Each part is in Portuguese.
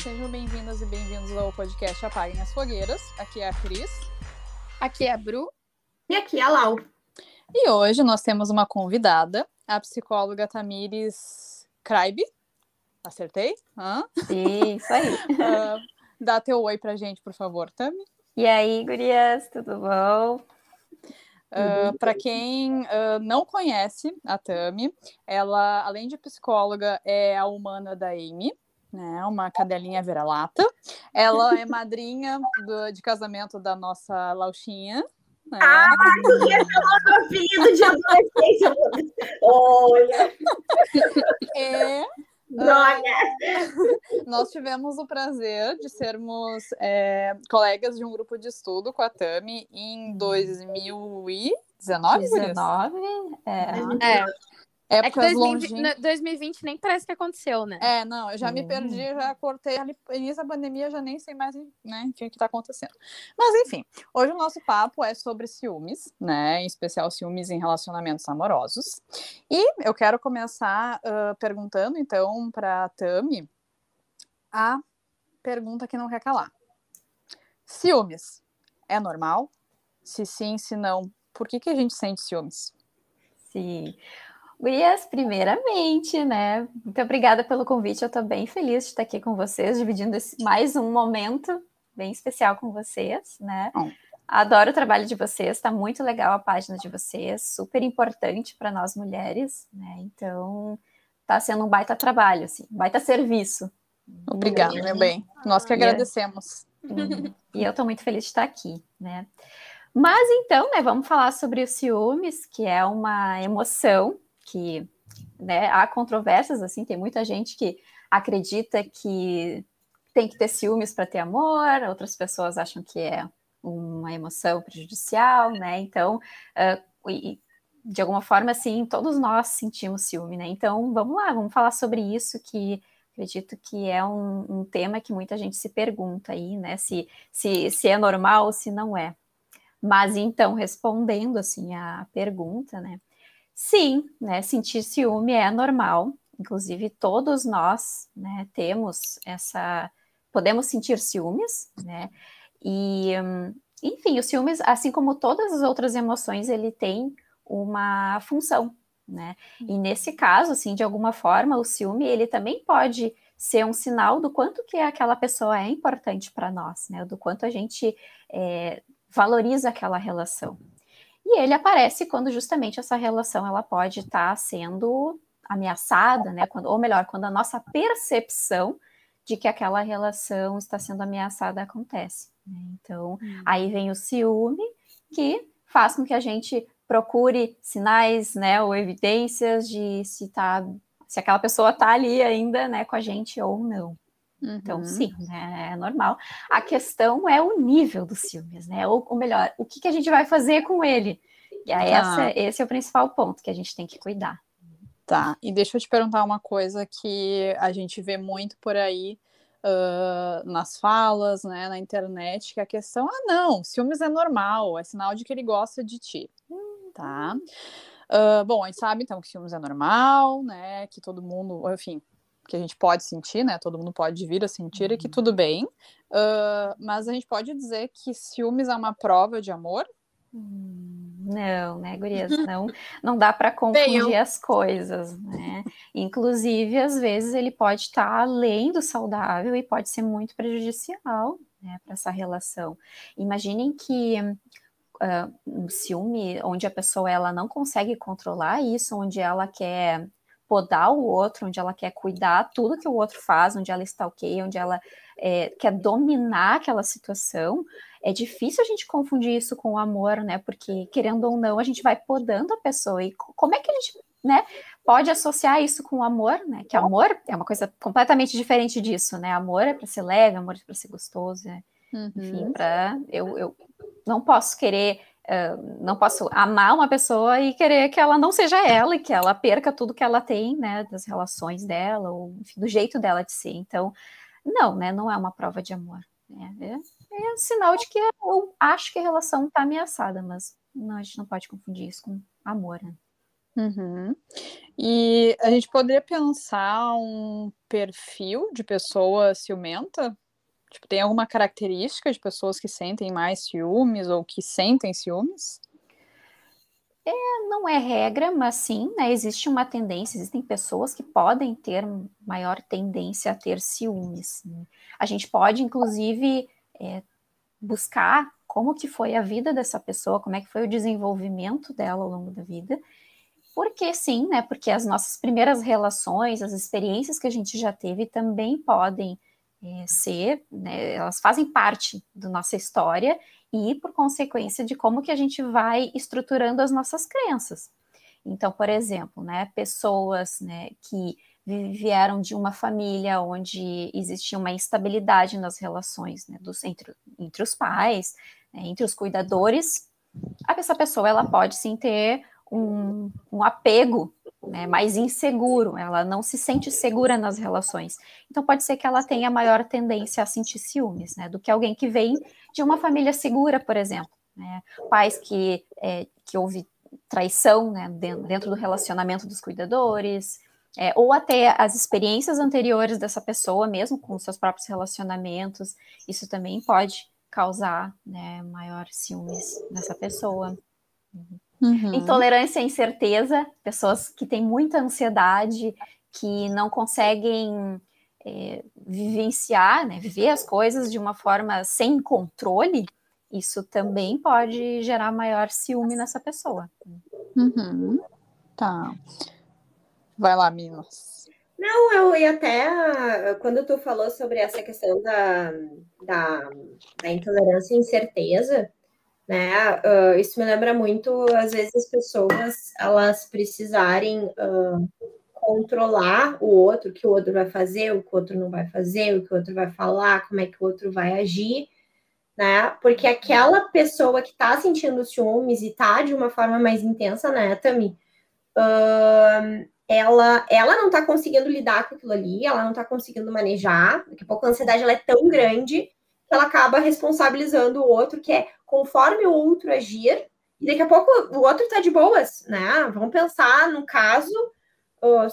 sejam bem-vindas e bem-vindos ao podcast Apaguem as Fogueiras. Aqui é a Cris. Aqui é a Bru. E aqui é a Lau. E hoje nós temos uma convidada, a psicóloga Tamires Kraibe. Acertei? Hã? Isso aí. uh, dá teu oi pra gente, por favor, Tami. E aí, gurias, tudo bom? Uh, Para quem uh, não conhece a Tami, ela, além de psicóloga, é a humana da Amy, né? Uma cadelinha vira-lata. Ela é madrinha do, de casamento da nossa Lauchinha. Né? Ah, tu ia falar apelido de adolescência. Olha! É. Droga! nós tivemos o prazer de sermos é, colegas de um grupo de estudo com a Tami em 2019. 19, é. é. É que 2020, 2020 nem parece que aconteceu, né? É, não, eu já hum. me perdi, já cortei ali, início da pandemia, já nem sei mais, né, enfim, o que tá acontecendo. Mas, enfim, hoje o nosso papo é sobre ciúmes, né, em especial ciúmes em relacionamentos amorosos. E eu quero começar uh, perguntando, então, pra Tami, a pergunta que não quer calar. Ciúmes é normal? Se sim, se não, por que, que a gente sente ciúmes? Sim. Gurias, primeiramente, né? Muito obrigada pelo convite. Eu estou bem feliz de estar aqui com vocês, dividindo esse, mais um momento bem especial com vocês, né? Bom. Adoro o trabalho de vocês, está muito legal a página de vocês, super importante para nós mulheres, né? Então, está sendo um baita trabalho, assim, um baita serviço. Obrigada, meu bem. Nós que agradecemos. E eu estou muito feliz de estar aqui, né? Mas então, né, vamos falar sobre os ciúmes, que é uma emoção que né, há controvérsias, assim, tem muita gente que acredita que tem que ter ciúmes para ter amor, outras pessoas acham que é uma emoção prejudicial, né? Então, uh, e, de alguma forma, assim, todos nós sentimos ciúme, né? Então, vamos lá, vamos falar sobre isso, que acredito que é um, um tema que muita gente se pergunta aí, né? Se, se, se é normal ou se não é. Mas, então, respondendo, assim, a pergunta, né? Sim, né? Sentir ciúme é normal. Inclusive, todos nós né, temos essa. Podemos sentir ciúmes, né? E, enfim, o ciúmes, assim como todas as outras emoções, ele tem uma função, né? E nesse caso, assim, de alguma forma, o ciúme, ele também pode ser um sinal do quanto que aquela pessoa é importante para nós, né? Do quanto a gente é, valoriza aquela relação. E ele aparece quando justamente essa relação ela pode estar tá sendo ameaçada, né? Quando, ou melhor, quando a nossa percepção de que aquela relação está sendo ameaçada acontece. Né? Então, hum. aí vem o ciúme que faz com que a gente procure sinais, né, ou evidências de se tá, se aquela pessoa está ali ainda, né, com a gente ou não. Então, uhum. Então, sim, né, é normal. A questão é o nível dos ciúmes, né? Ou, ou melhor, o que, que, a gente vai fazer com ele? E aí, ah. esse é o principal ponto que a gente tem que cuidar. Tá, e deixa eu te perguntar uma coisa que a gente vê muito por aí uh, nas falas, né, na internet, que a questão, ah, não, ciúmes é normal, é sinal de que ele gosta de ti, tá? Uh, bom, a gente sabe, então, que ciúmes é normal, né, que todo mundo, enfim, que a gente pode sentir, né? Todo mundo pode vir a sentir uhum. e que tudo bem. Uh, mas a gente pode dizer que ciúmes é uma prova de amor? Hum, não, né, Gurias? Não, não dá para confundir as coisas, né? Inclusive, às vezes, ele pode estar tá além do saudável e pode ser muito prejudicial né, para essa relação. Imaginem que uh, um ciúme onde a pessoa ela não consegue controlar isso, onde ela quer podar o outro, onde ela quer cuidar tudo que o outro faz, onde ela está ok, onde ela é, quer dominar aquela situação, é difícil a gente confundir isso com o amor, né? Porque, querendo ou não, a gente vai podando a pessoa. E como é que a gente né, pode associar isso com o amor, né? Que amor é uma coisa completamente diferente disso, né? Amor é para ser leve, amor é para ser gostoso, é, uhum. enfim, para eu, eu não posso querer não posso amar uma pessoa e querer que ela não seja ela e que ela perca tudo que ela tem, né, das relações dela, ou enfim, do jeito dela de ser. Então, não, né, não é uma prova de amor. Né? É, é um sinal de que eu acho que a relação está ameaçada, mas não, a gente não pode confundir isso com amor, né? Uhum. E a gente poderia pensar um perfil de pessoa ciumenta? Tipo, tem alguma característica de pessoas que sentem mais ciúmes ou que sentem ciúmes? É, não é regra, mas sim, né, existe uma tendência, existem pessoas que podem ter maior tendência a ter ciúmes. Né? A gente pode, inclusive, é, buscar como que foi a vida dessa pessoa, como é que foi o desenvolvimento dela ao longo da vida, porque sim, né, porque as nossas primeiras relações, as experiências que a gente já teve também podem é, ser, né, elas fazem parte da nossa história e por consequência de como que a gente vai estruturando as nossas crenças. Então, por exemplo, né, pessoas né, que vieram de uma família onde existia uma instabilidade nas relações né, dos, entre, entre os pais, né, entre os cuidadores, essa pessoa ela pode sim ter um, um apego né, mais inseguro, ela não se sente segura nas relações. Então pode ser que ela tenha maior tendência a sentir ciúmes, né, do que alguém que vem de uma família segura, por exemplo. Né, pais que, é, que houve traição né, dentro do relacionamento dos cuidadores, é, ou até as experiências anteriores dessa pessoa, mesmo com seus próprios relacionamentos, isso também pode causar né, maior ciúmes nessa pessoa. Uhum. Uhum. Intolerância à incerteza, pessoas que têm muita ansiedade, que não conseguem é, vivenciar, né, viver as coisas de uma forma sem controle, isso também pode gerar maior ciúme nessa pessoa. Uhum. Tá. Vai lá, Minas. Não, eu ia até. Quando tu falou sobre essa questão da, da, da intolerância e incerteza, né? Uh, isso me lembra muito, às vezes, as pessoas elas precisarem uh, controlar o outro, o que o outro vai fazer, o que o outro não vai fazer, o que o outro vai falar, como é que o outro vai agir, né? Porque aquela pessoa que tá sentindo ciúmes e tá de uma forma mais intensa, né, Tami? Uh, ela, ela não tá conseguindo lidar com aquilo ali, ela não tá conseguindo manejar, daqui a pouco a ansiedade ela é tão grande ela acaba responsabilizando o outro, que é conforme o outro agir, e daqui a pouco o outro tá de boas, né? Vamos pensar no caso,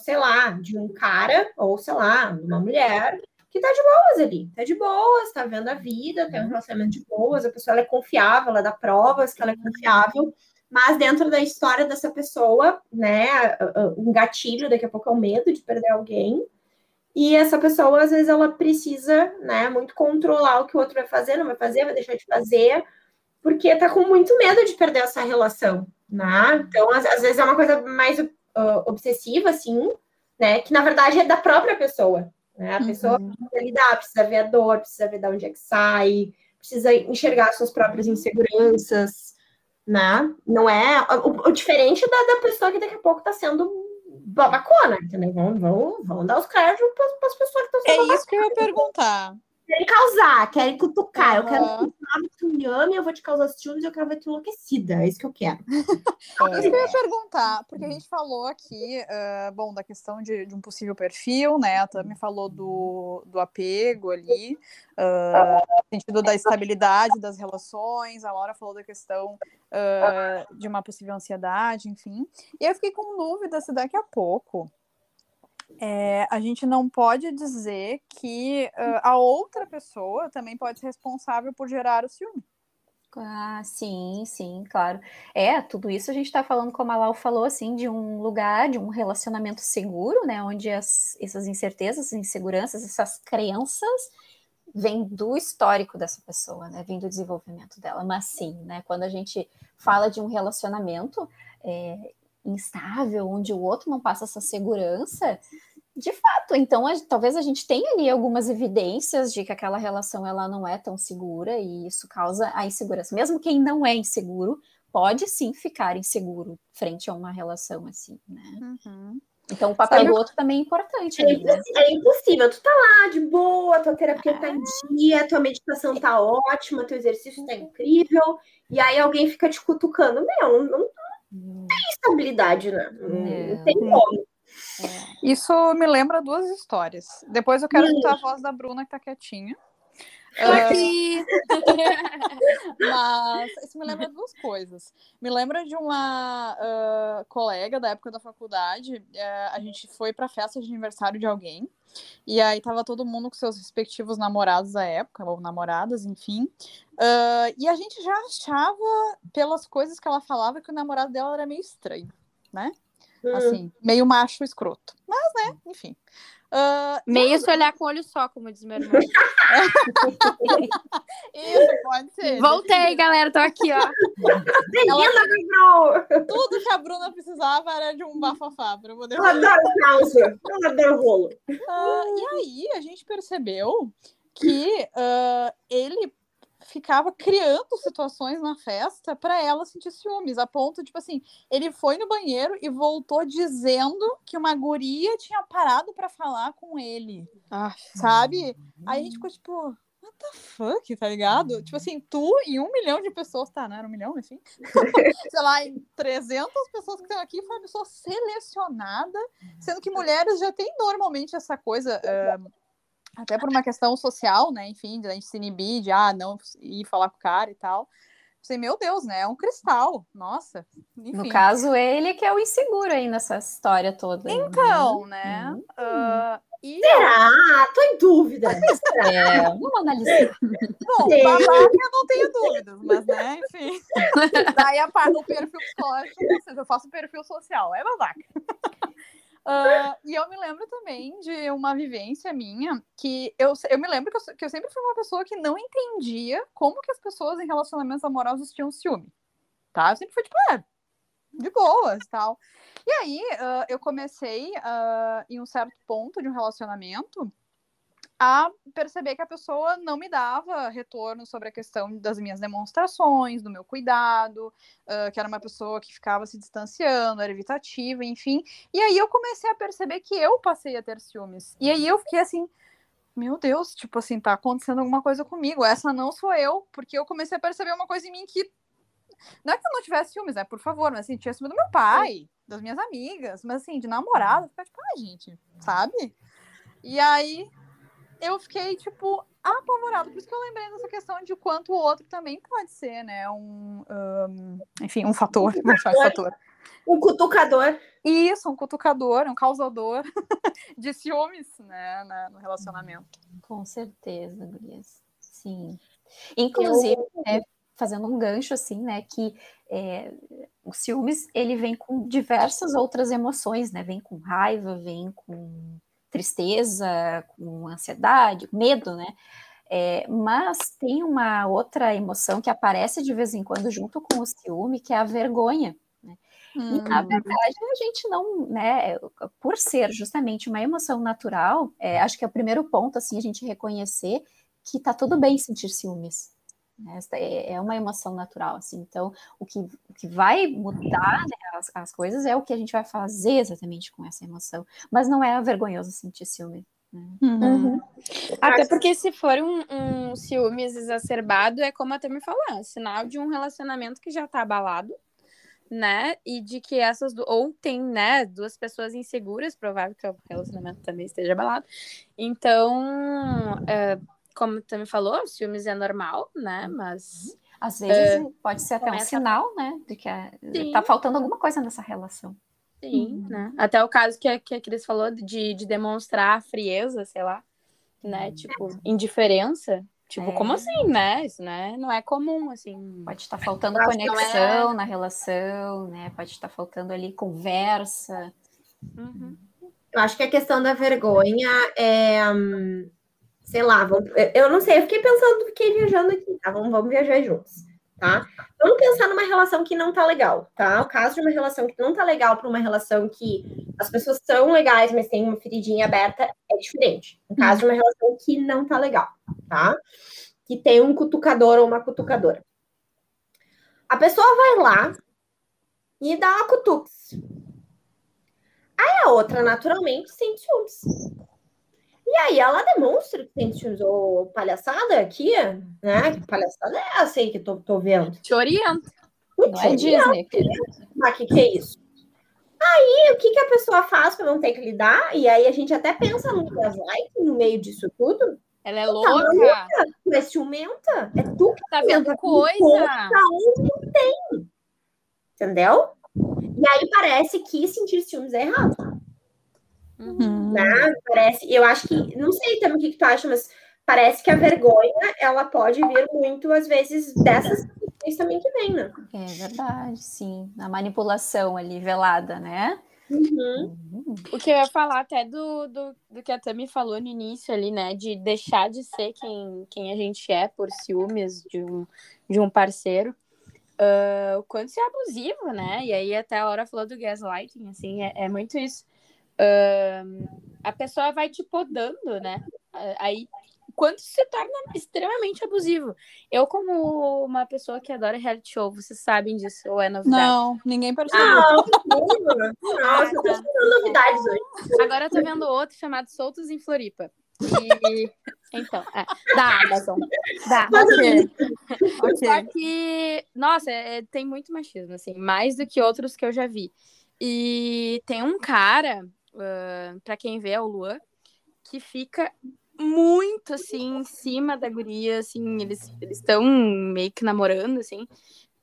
sei lá, de um cara, ou sei lá, de uma mulher, que tá de boas ali, tá de boas, tá vendo a vida, tem um relacionamento de boas, a pessoa é confiável, ela dá provas que ela é confiável, mas dentro da história dessa pessoa, né, um gatilho daqui a pouco é o medo de perder alguém, e essa pessoa, às vezes, ela precisa, né, muito controlar o que o outro vai fazer, não vai fazer, vai deixar de fazer, porque tá com muito medo de perder essa relação, né? Então, às, às vezes é uma coisa mais uh, obsessiva, assim, né, que na verdade é da própria pessoa, né? A pessoa uhum. precisa lidar, precisa ver a dor, precisa ver de onde é que sai, precisa enxergar suas próprias inseguranças, né? Não é o, o diferente da, da pessoa que daqui a pouco tá sendo babacona, entendeu? Vamos, vamos, vamos dar os créditos para as pessoas que estão sendo É isso que eu ia perguntar. Querem causar, querem cutucar. Uhum. Eu quero que tu me ame, eu vou te causar ciúmes e eu quero ver tu enlouquecida. É isso que eu quero. É isso que eu ia perguntar, porque a gente falou aqui, uh, bom, da questão de, de, um possível perfil, né? A Tami falou do, do apego ali, uh, no sentido da estabilidade das relações, a Laura falou da questão uh, de uma possível ansiedade, enfim. E eu fiquei com dúvida se daqui a pouco é, a gente não pode dizer que uh, a outra pessoa também pode ser responsável por gerar o ciúme. Ah, sim, sim, claro. É, tudo isso a gente está falando, como a Lau falou, assim, de um lugar, de um relacionamento seguro, né? Onde as, essas incertezas, inseguranças, essas crenças vêm do histórico dessa pessoa, né? Vêm do desenvolvimento dela. Mas sim, né? Quando a gente fala de um relacionamento é, instável, onde o outro não passa essa segurança, de fato, então a, talvez a gente tenha ali algumas evidências de que aquela relação ela não é tão segura e isso causa a insegurança. Mesmo quem não é inseguro pode sim ficar inseguro frente a uma relação assim, né? Uhum. Então o papel Sabe, do outro também é importante. É, ali, né? é, impossível. Tu tá lá de boa, tua terapia é. tá em dia, tua meditação tá ótima, teu exercício tá incrível, e aí alguém fica te cutucando. Meu, não, não, não tem estabilidade, né? Não, não tem como. É. Isso me lembra duas histórias. Depois eu quero escutar a voz da Bruna que tá quietinha. Uh, mas isso me lembra duas coisas. Me lembra de uma uh, colega da época da faculdade, é, a gente foi pra festa de aniversário de alguém, e aí tava todo mundo com seus respectivos namorados da época, ou namoradas, enfim. Uh, e a gente já achava, pelas coisas que ela falava, que o namorado dela era meio estranho, né? Hum. Assim, meio macho escroto. Mas, né, enfim. Uh, Meio se olhar com olho só, como diz meu irmão. Isso, pode ser. Voltei, galera, tô aqui, ó. Ela, tudo que a Bruna precisava era de um bafafá pra poder. Eu adoro causa, eu adoro rolo. Uh, e aí, a gente percebeu que uh, ele ficava criando situações na festa para ela sentir ciúmes, a ponto, tipo assim, ele foi no banheiro e voltou dizendo que uma guria tinha parado para falar com ele. Ah, sabe? Aí a gente ficou tipo, what the fuck, tá ligado? Tipo assim, tu e um milhão de pessoas, tá, não era um milhão, enfim. Sei lá, em 300 pessoas que estão aqui, foi uma pessoa selecionada, sendo que mulheres já têm normalmente essa coisa. Uh, até por uma questão social, né? Enfim, de a gente se inibir, de ah, não ir falar com o cara e tal. Assim, meu Deus, né? É um cristal. Nossa. Enfim. No caso, ele que é o inseguro aí nessa história toda. Então, né? Hum. Uh, e... Será? Tô em dúvida. É, vamos analisar. Bom, babaca eu não tenho dúvidas, mas né, enfim. Daí a parte do perfil psicológico, eu faço perfil social, é babaca. Uh, e eu me lembro também de uma vivência minha que eu, eu me lembro que eu, que eu sempre fui uma pessoa que não entendia como que as pessoas em relacionamentos amorosos tinham ciúme. Tá? Eu sempre fui tipo, é, de boas tal. E aí uh, eu comecei uh, em um certo ponto de um relacionamento a perceber que a pessoa não me dava retorno sobre a questão das minhas demonstrações, do meu cuidado, uh, que era uma pessoa que ficava se distanciando, era evitativa, enfim. E aí eu comecei a perceber que eu passei a ter ciúmes. E aí eu fiquei assim, meu Deus, tipo assim, tá acontecendo alguma coisa comigo. Essa não sou eu, porque eu comecei a perceber uma coisa em mim que. Não é que eu não tivesse ciúmes, né? Por favor, mas assim, tinha ciúme do meu pai, das minhas amigas, mas assim, de namorada, ficar tipo, ai, gente, sabe? E aí eu fiquei, tipo, apavorado. Por isso que eu lembrei dessa questão de quanto o outro também pode ser, né? Um, um enfim, um fator. Um fator. Um cutucador. Isso, um cutucador, um causador de ciúmes, né, no relacionamento. Com certeza, Gurias. Sim. Inclusive, eu... é, fazendo um gancho assim, né, que é, o ciúmes, ele vem com diversas outras emoções, né, vem com raiva, vem com tristeza, com ansiedade, medo, né? É, mas tem uma outra emoção que aparece de vez em quando junto com o ciúme, que é a vergonha. Né? Hum. E na hum. verdade a gente não, né? Por ser justamente uma emoção natural, é, acho que é o primeiro ponto assim a gente reconhecer que tá tudo bem sentir ciúmes. Esta é, é uma emoção natural, assim. Então, o que, o que vai mudar né, as, as, coisas é o que a gente vai fazer exatamente com essa emoção. Mas não é vergonhoso sentir ciúme. Né? Uhum. Uhum. Até porque se for um, um ciúmes exacerbado, é como a Tami falou, é sinal de um relacionamento que já está abalado, né? E de que essas do... ou tem, né, duas pessoas inseguras, provável que o relacionamento também esteja abalado. Então, é, como tu me falou, ciúmes é normal, né? Mas. Às vezes uh, pode ser até um sinal, né? De que é, tá faltando alguma coisa nessa relação. Sim, uhum. né? Até o caso que a, que a Cris falou de, de demonstrar frieza, sei lá, né? Uhum. Tipo, indiferença. Tipo, é. como assim, né? Isso né? não é comum, assim. Pode estar faltando conexão é... na relação, né? Pode estar faltando ali conversa. Uhum. Eu acho que a questão da vergonha é. Hum sei lá, vamos, eu não sei, eu fiquei pensando, fiquei viajando aqui, tá? Vamos, vamos viajar juntos, tá? Vamos pensar numa relação que não tá legal, tá? O caso de uma relação que não tá legal para uma relação que as pessoas são legais, mas tem uma feridinha aberta, é diferente. No caso de uma relação que não tá legal, tá? Que tem um cutucador ou uma cutucadora. A pessoa vai lá e dá uma cutux. Aí a outra, naturalmente, sente ciúmes. E aí ela demonstra que tem ciúmes. Ô, palhaçada aqui, né? Que palhaçada é essa aí que tô, tô vendo? Te orienta. Não é Disney. Mas o que, que é isso? Aí, o que, que a pessoa faz para não ter que lidar? E aí a gente até pensa no gaslight no meio disso tudo. Ela é tá louca. Tá louca, tu é ciumenta. É tu que tá vendo coisa. Onde não tem. Entendeu? E aí parece que sentir ciúmes é errado. Uhum. Né? Parece, eu acho que, não sei também o que, que tu acha, mas parece que a vergonha ela pode vir muito, às vezes, dessas questões também que vem, né? É verdade, sim. A manipulação ali velada, né? Uhum. Uhum. O que eu ia falar até do, do, do que a Tami falou no início ali, né? De deixar de ser quem, quem a gente é por ciúmes de um, de um parceiro. Ah, o quanto isso é abusivo, né? E aí até a Laura falou do gaslighting, assim, é, é muito isso. Ah, a pessoa vai te podando, né? Ah, Aí, quanto se torna extremamente abusivo. Eu, como uma pessoa que adora reality show, vocês sabem disso, ou é novidade? Não, ninguém percebeu. Não. Nossa, eu tô novidades hoje. Agora eu tô vendo outro chamado Soltos em Floripa. E... Então, é, da Amazon. Da. ok. Só ok. que, nossa, é- tem muito machismo, assim, mais do que outros que eu já vi. E tem um cara, uh, para quem vê, é o Luan, que fica muito, assim, em cima da guria, assim, eles estão meio que namorando, assim,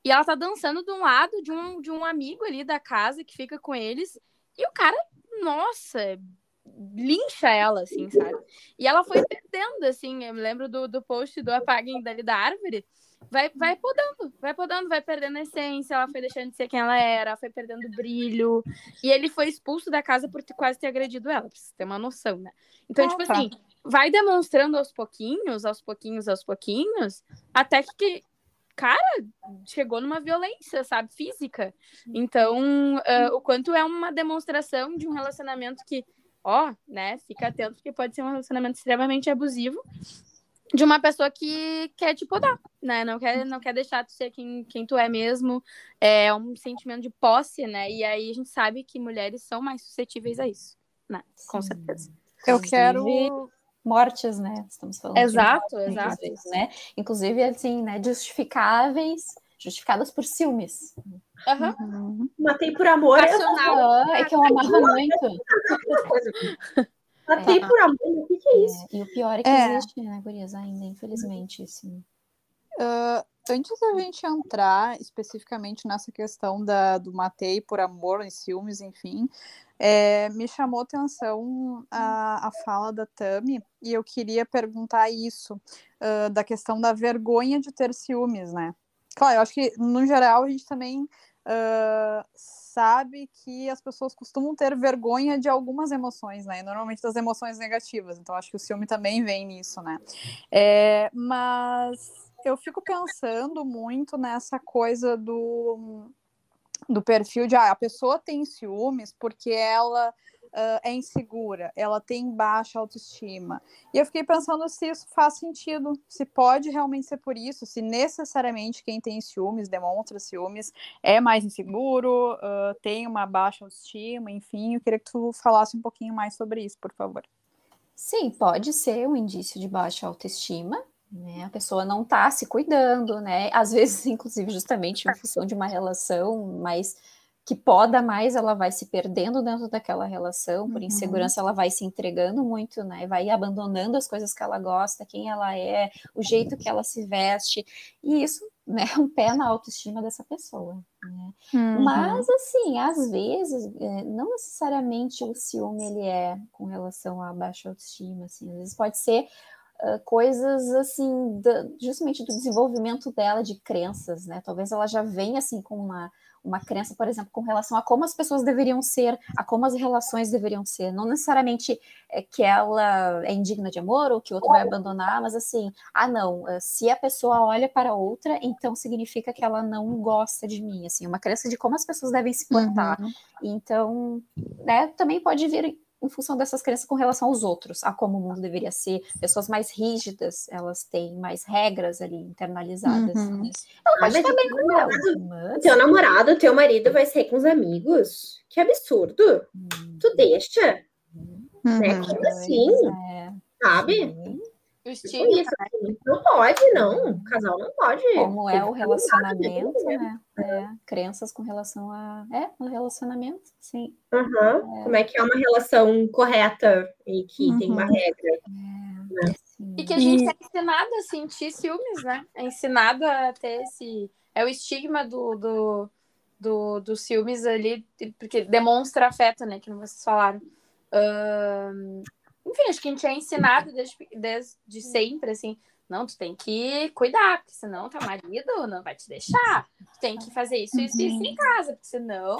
e ela tá dançando de um lado de um, de um amigo ali da casa que fica com eles, e o cara, nossa, lincha ela, assim, sabe? E ela foi perdendo, assim, eu me lembro do, do post do apaguem dali da árvore, vai, vai podando, vai podando, vai perdendo a essência, ela foi deixando de ser quem ela era, foi perdendo brilho, e ele foi expulso da casa por quase ter agredido ela, pra você ter uma noção, né? Então, Ah, tipo tá. assim, vai demonstrando aos pouquinhos, aos pouquinhos, aos pouquinhos, até que, cara, chegou numa violência, sabe, física. Então, ah, o quanto é uma demonstração de um relacionamento que, ó, né, fica atento, porque pode ser um relacionamento extremamente abusivo de uma pessoa que quer te podar, né? Não quer, não quer deixar tu ser quem, quem tu é mesmo. É um sentimento de posse, né? E aí a gente sabe que mulheres são mais suscetíveis a isso, né? Com Sim. certeza. Eu quero. mortes, né? Estamos falando Exato, de mortes, exato. né? Inclusive, assim, né, justificáveis, justificadas por ciúmes. Aham. Uhum. Matei por amor. Passional. Ah, é que eu amava muito. Matei por amor. O que, que é isso? É, e o pior é que É. existe, né, gurias, ainda, infelizmente, isso. Ah, antes da gente entrar especificamente nessa questão da, do matei por amor e ciúmes, enfim, é, me chamou atenção a, a fala da Tami e eu queria perguntar isso, ah, da questão da vergonha de ter ciúmes, né? Claro, eu acho que no geral a gente também ah, sabe que as pessoas costumam ter vergonha de algumas emoções, né? Normalmente das emoções negativas. Então acho que o ciúme também vem nisso, né? É, mas eu fico pensando muito nessa coisa do, do perfil de ah, a pessoa tem ciúmes porque ela ah, é insegura, ela tem baixa autoestima. E eu fiquei pensando se isso faz sentido, se pode realmente ser por isso, se necessariamente quem tem ciúmes, demonstra ciúmes, é mais inseguro, ah, tem uma baixa autoestima, enfim. Eu queria que tu falasse um pouquinho mais sobre isso, por favor. Sim, pode ser um indício de baixa autoestima, né? A pessoa não tá se cuidando, né? Às vezes, inclusive, justamente em função de uma relação mais que poda mais, ela vai se perdendo dentro daquela relação, por Uhum. insegurança ela vai se entregando muito, né? Vai abandonando as coisas que ela gosta, quem ela é, o jeito que ela se veste, e isso, né, é um pé na autoestima dessa pessoa, né? Uhum. Mas, assim, às vezes, é, não necessariamente o ciúme ele é com relação à baixa autoestima, assim, às vezes pode ser ah, coisas, assim, da- justamente do desenvolvimento dela de crenças, né? Talvez ela já venha, assim, com uma, uma crença, por exemplo, com relação a como as pessoas deveriam ser, a como as relações deveriam ser. Não necessariamente é que ela é indigna de amor ou que o outro vai abandonar, mas, assim, ah, não, ah, se a pessoa olha para outra, então significa que ela não gosta de mim, assim, uma crença de como as pessoas devem se portar. Uhum. Então, né, também pode vir em função dessas crenças com relação aos outros, a como o mundo deveria ser. Pessoas mais rígidas, elas têm mais regras ali internalizadas. Uhum. né? Ela Ah, pode mas estar bem com ela, mas... Teu namorado, teu marido vai sair com os amigos? Que absurdo. Hum, Tu deixa, né? Uhum. Como assim? é, Sabe? sim. O Tipo estigma, isso, assim. Não pode, não. O casal não pode. Como é o relacionamento, né? né? É, crenças com relação a... É, o relacionamento, sim. Aham. Como é que é uma relação correta e que tem uma Uhum. regra. É, sim. E que a gente E- é ensinado a sentir ciúmes, né? É ensinado a ter esse. É o estigma do, do, do, dos ciúmes ali, porque demonstra afeto, né? Que não vocês falaram. Uh, enfim, acho que a gente é ensinado desde, desde sempre, assim, não, tu tem que cuidar, porque senão teu marido não vai te deixar. Tu tem que fazer isso, isso e isso em casa, porque senão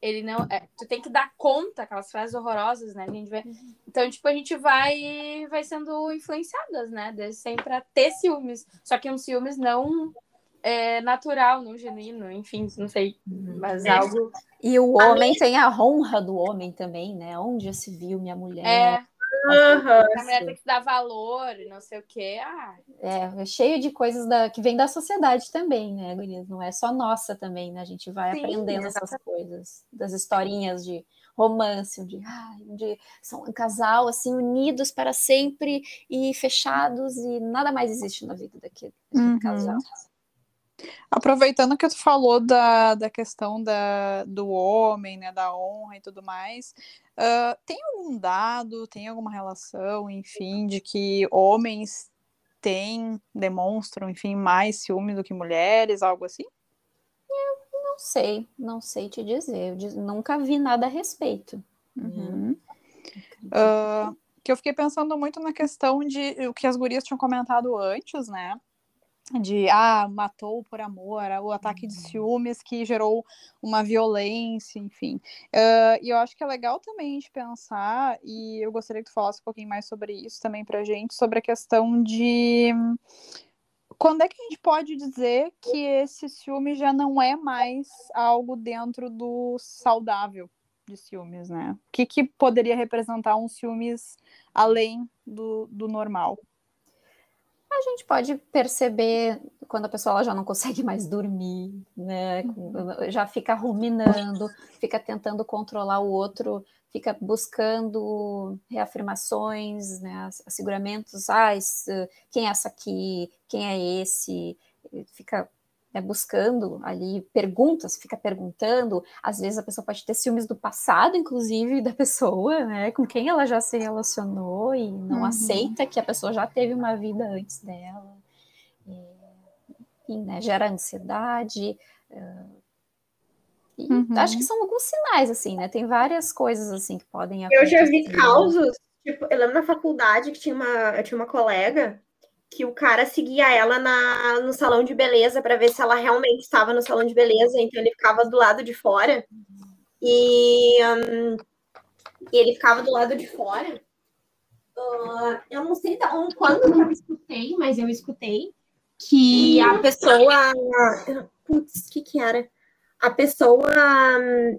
ele não. É, tu tem que dar conta, aquelas frases horrorosas, né? A gente vê. Então, tipo, a gente vai, vai sendo influenciadas, né? Desde sempre a ter ciúmes. Só que um ciúmes não é, natural, não genuíno, enfim, não sei. Mas é. algo. E o homem minha... tem a honra do homem também, né? Onde já se viu minha mulher. É. Uhum, a mulher tem que dar valor, não sei o quê. Ah. É, é cheio de coisas da, que vem da sociedade também, né, Gurias? Não é só nossa também, né? A gente vai Sim, aprendendo essas coisas, das historinhas de romance, onde, ah, onde são um casal assim unidos para sempre e fechados e nada mais existe na vida daquele, daquele uhum. casal. Aproveitando que tu falou da, da questão da, do homem, né, da honra e tudo mais, uh, tem algum dado, tem alguma relação, enfim, de que homens têm, demonstram, enfim, mais ciúme do que mulheres, algo assim? Eu não sei, não sei te dizer, eu nunca vi nada a respeito. Uhum. Uh, que eu fiquei pensando muito na questão de o que as gurias tinham comentado antes, né? De ah, matou por amor, o ataque de uhum. ciúmes que gerou uma violência, enfim. Uh, e eu acho que é legal também de pensar, e eu gostaria que tu falasse um pouquinho mais sobre isso também pra gente, sobre a questão de quando é que a gente pode dizer que esse ciúme já não é mais algo dentro do saudável de ciúmes, né? O que, que poderia representar um ciúmes além do, do normal? A gente pode perceber quando a pessoa já não consegue mais dormir, né? Já fica ruminando, fica tentando controlar o outro, fica buscando reafirmações, né? Asseguramentos, ah, quem é essa aqui, quem é esse, fica né, buscando ali perguntas, fica perguntando. Às vezes a pessoa pode ter ciúmes do passado, inclusive, da pessoa, né? Com quem ela já se relacionou e não uhum. aceita que a pessoa já teve uma vida antes dela. E, né, gera ansiedade. Uh, e uhum. acho que são alguns sinais, assim, né? Tem várias coisas assim que podem acontecer. Eu já vi causos, tipo, eu lembro na faculdade que tinha uma, eu tinha uma colega que o cara seguia ela na, no salão de beleza para ver se ela realmente estava no salão de beleza, então ele ficava do lado de fora. E, um, e ele ficava do lado de fora. Uh, eu não sei quando eu escutei, mas eu escutei que a pessoa. Putz, o que, que era? A pessoa.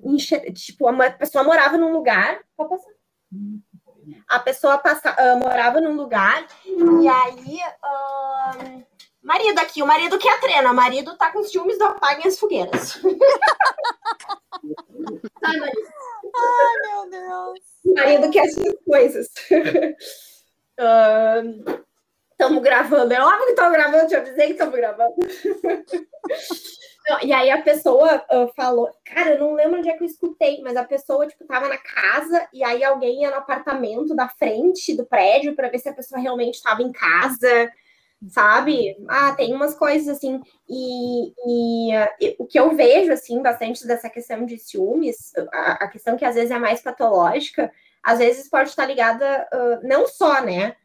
Um, tipo, a pessoa morava num lugar. Pode passar a pessoa passa, uh, morava num lugar e aí. Uh, marido aqui, o marido que é treina, o marido tá com ciúmes do Apaguem as Fogueiras. Ai, Ai, meu Deus. O marido quer essas coisas. Estamos uh, gravando, é óbvio que estamos gravando, te avisei que estamos gravando. E aí a pessoa uh, falou, cara, eu não lembro onde é que eu escutei, mas a pessoa, tipo, tava na casa e aí alguém ia no apartamento da frente do prédio para ver se a pessoa realmente estava em casa, sabe? Ah, tem umas coisas assim. E, e uh, o que eu vejo, assim, bastante dessa questão de ciúmes, a, a, questão que às vezes é mais patológica, às vezes pode estar ligada, uh, não só, né?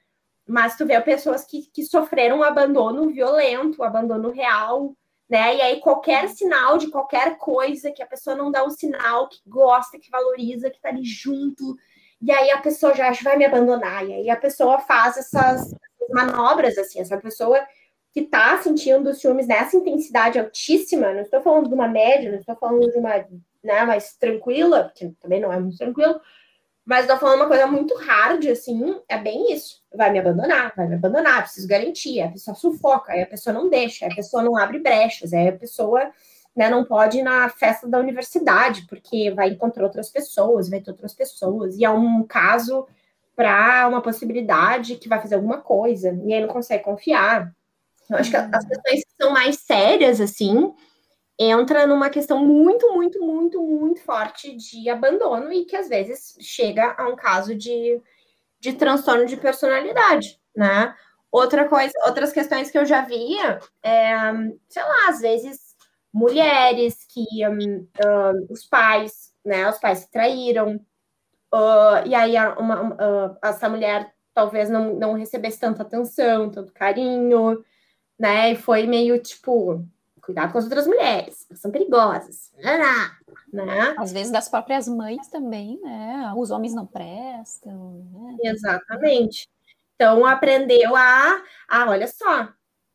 Mas tu vê pessoas que, que sofreram um abandono violento, um abandono real, né? E aí qualquer sinal de qualquer coisa que a pessoa não dá um sinal que gosta, que valoriza, que tá ali junto, e aí a pessoa já vai me abandonar, e aí a pessoa faz essas manobras assim, essa pessoa que tá sentindo os ciúmes nessa intensidade altíssima, não estou falando de uma média, não estou falando de uma, né, mais tranquila, porque também não é muito tranquilo, mas tô falando uma coisa muito hard, assim, é bem isso. Vai me abandonar, vai me abandonar, preciso garantir. A pessoa sufoca, aí a pessoa não deixa, a pessoa não abre brechas, aí a pessoa né, não pode ir na festa da universidade, porque vai encontrar outras pessoas, vai ter outras pessoas, e é um caso para uma possibilidade que vai fazer alguma coisa, e aí não consegue confiar. Eu acho que as questões que são mais sérias, assim, entra numa questão muito, muito, muito, muito forte de abandono e que às vezes chega a um caso de, de transtorno de personalidade, né? Outra coisa, outras questões que eu já via, é, sei lá, às vezes mulheres que um, uh, os pais, né, os pais se traíram, uh, e aí uma, uh, essa mulher talvez não, não recebesse tanta atenção, tanto carinho, né, e foi meio tipo, cuidado com as outras mulheres, elas são perigosas, né? Às vezes das próprias mães também, né, os homens não prestam, né? Exatamente. Então, aprendeu a, a, olha só,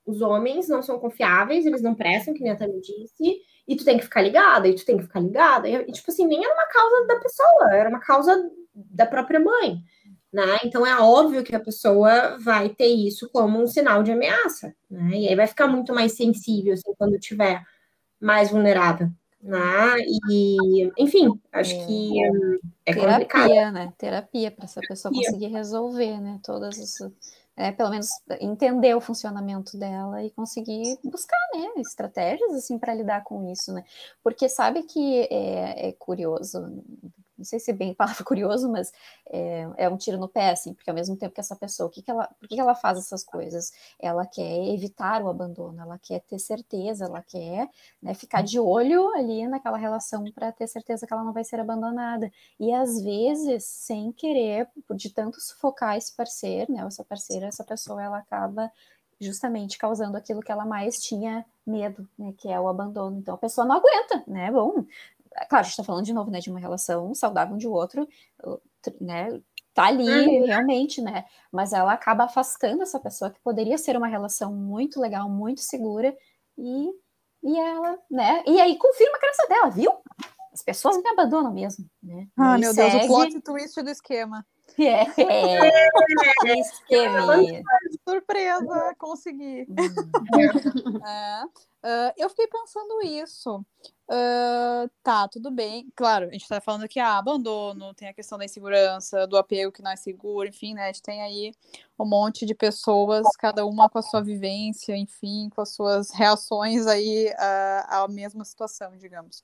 os homens não são confiáveis, eles não prestam, que nem a Tami disse, e tu tem que ficar ligada, e tu tem que ficar ligada. E, tipo assim, nem era uma causa da pessoa, era uma causa da própria mãe, né? Então é óbvio que a pessoa vai ter isso como um sinal de ameaça, né? E aí vai ficar muito mais sensível, assim, quando tiver mais vulnerável, né? E, enfim, acho que é, terapia, complicado. né? Terapia para essa pessoa conseguir resolver, né? Todas as é, pelo menos entender o funcionamento dela e conseguir buscar né, estratégias assim para lidar com isso, né? Porque sabe que é, é curioso, não sei se é bem palavra curioso, mas é, é, um tiro no pé, assim, porque ao mesmo tempo que essa pessoa, o que, que ela, por que, que ela faz essas coisas? Ela quer evitar o abandono, ela quer ter certeza, ela quer né, ficar de olho ali naquela relação para ter certeza que ela não vai ser abandonada. E às vezes, sem querer, de tanto sufocar esse parceiro, né, essa parceira, essa pessoa, ela acaba justamente causando aquilo que ela mais tinha medo, né, que é o abandono. Então a pessoa não aguenta, né? Bom, Claro, a gente está falando de novo, né, de uma relação saudável um de outro, né? Tá ali uhum. realmente, né? Mas ela acaba afastando essa pessoa que poderia ser uma relação muito legal, muito segura, e, e ela, né? E aí confirma a crença dela, viu? As pessoas me abandonam mesmo, né? Ah, meu segue... Deus, o plot twist do esquema. É, é. esquema. Surpresa, consegui. Hum. é. Uh, eu fiquei pensando isso. Uh, tá, tudo bem. Claro, a gente tá falando aqui, ah, abandono, tem a questão da insegurança, do apego que não é seguro, enfim, né? A gente tem aí um monte de pessoas, cada uma com a sua vivência, enfim, com as suas reações aí à, à mesma situação, digamos.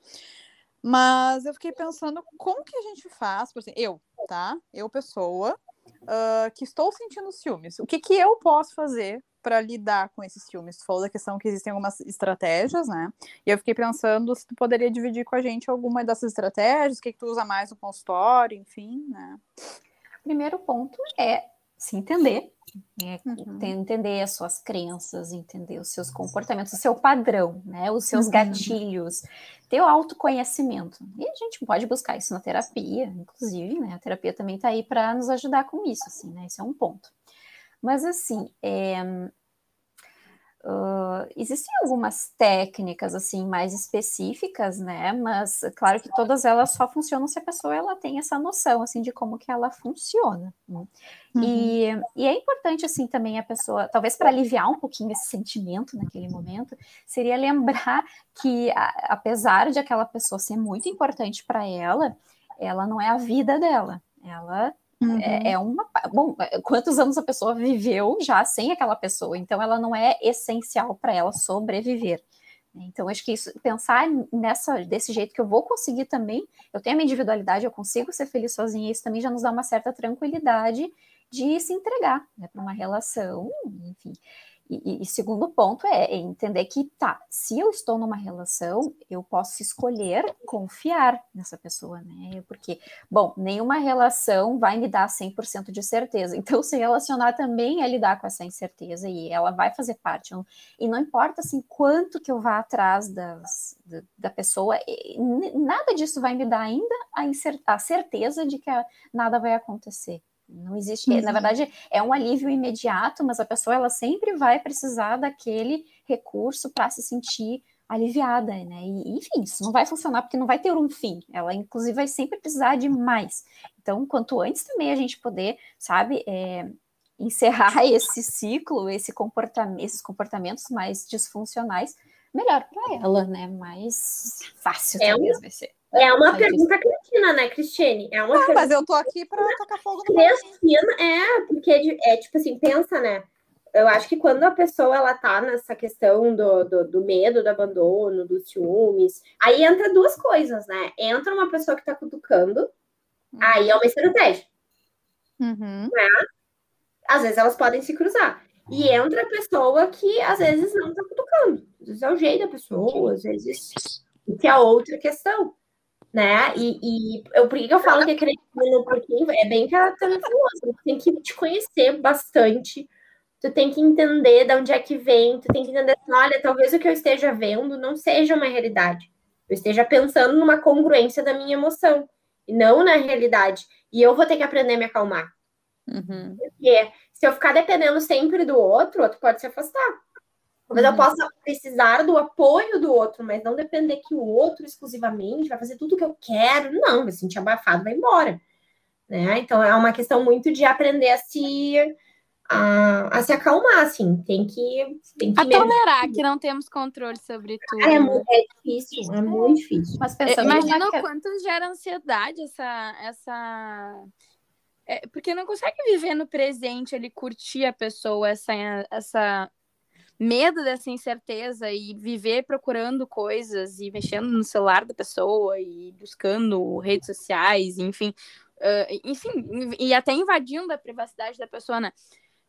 Mas eu fiquei pensando como que a gente faz, por exemplo, eu, tá? Eu, pessoa, uh, que estou sentindo ciúmes. O que, que eu posso fazer para lidar com esses filmes? Tu falou da questão que existem algumas estratégias, né? E eu fiquei pensando se tu poderia dividir com a gente alguma dessas estratégias, o que, que tu usa mais no consultório, enfim, né? Primeiro ponto é se entender, né? uhum. entender as suas crenças, entender os seus comportamentos, o seu padrão, né? Os seus uhum. gatilhos, ter o autoconhecimento. E a gente pode buscar isso na terapia, inclusive, né? A terapia também está aí para nos ajudar com isso, assim, né? Esse é um ponto. Mas assim, é, uh, existem algumas técnicas assim mais específicas, né? Mas claro que todas elas só funcionam se a pessoa ela tem essa noção assim de como que ela funciona. Né? Uhum. E, e, é importante assim também a pessoa, talvez para aliviar um pouquinho esse sentimento naquele momento, seria lembrar que a, apesar de aquela pessoa ser muito importante para ela, ela não é a vida dela. Ela uhum. É, é, uma. Bom, é, quantos anos a pessoa viveu já sem aquela pessoa? Então, ela não é essencial para ela sobreviver. Então, acho que isso, pensar nessa, desse jeito que eu vou conseguir também, eu tenho a minha individualidade, eu consigo ser feliz sozinha, isso também já nos dá uma certa tranquilidade de se entregar né, para uma relação, enfim. E, e, segundo ponto é, entender que, tá, se eu estou numa relação, eu posso escolher confiar nessa pessoa, né? Porque, bom, nenhuma relação vai me dar 100% de certeza. Então, se relacionar também é lidar com essa incerteza e ela vai fazer parte. E não importa, assim, quanto que eu vá atrás das, da, da pessoa, nada disso vai me dar ainda a, a certeza de que nada vai acontecer. Não existe, uhum. na verdade, é um alívio imediato, mas a pessoa ela sempre vai precisar daquele recurso para se sentir aliviada, né? E, enfim, isso não vai funcionar porque não vai ter um fim. Ela, inclusive, vai sempre precisar de mais. Então, quanto antes também a gente poder, sabe, é, encerrar esse ciclo, esse comportamento, esses comportamentos mais disfuncionais, melhor para ela, né? Mais fácil é talvez um... vai ser. É uma pergunta cretina, né, Cristiane? É uma ah, mas eu tô aqui para tocar fogo no Cretina, é, porque é, é, tipo assim, pensa, né? Eu acho que quando a pessoa ela tá nessa questão do, do, do, medo, do abandono, dos ciúmes, aí entra duas coisas, né? Entra uma pessoa que tá cutucando, uhum. aí é uma estratégia. Uhum. Né? Às vezes elas podem se cruzar. E entra a pessoa que às vezes não tá cutucando Às vezes é o jeito da pessoa, às vezes que é outra questão, né? E, e eu, por que eu falo que é cretino? Porque é bem que a Tânia falou, você tem que te conhecer bastante, tu tem que entender de onde é que vem, tu tem que entender, assim, olha, talvez o que eu esteja vendo não seja uma realidade. Eu esteja pensando numa congruência da minha emoção, e não na realidade. E eu vou ter que aprender a me acalmar. Uhum. Porque se eu ficar dependendo sempre do outro, o outro pode se afastar. Talvez uhum. eu possa precisar do apoio do outro, mas não depender que o outro exclusivamente vai fazer tudo o que eu quero. Não, vai se sentir abafado, vai embora. Né? Então é uma questão muito de aprender a se a, a se acalmar, assim. Tem que. Tem que a tolerar que não temos controle sobre tudo. É, é difícil, é muito difícil. Mas pensando Imagina o quanto gera ansiedade essa. essa... É, porque não consegue viver no presente, ele curtir a pessoa, essa, essa medo dessa incerteza e viver procurando coisas e mexendo no celular da pessoa e buscando redes sociais, enfim, uh, enfim, e até invadindo a privacidade da pessoa, né?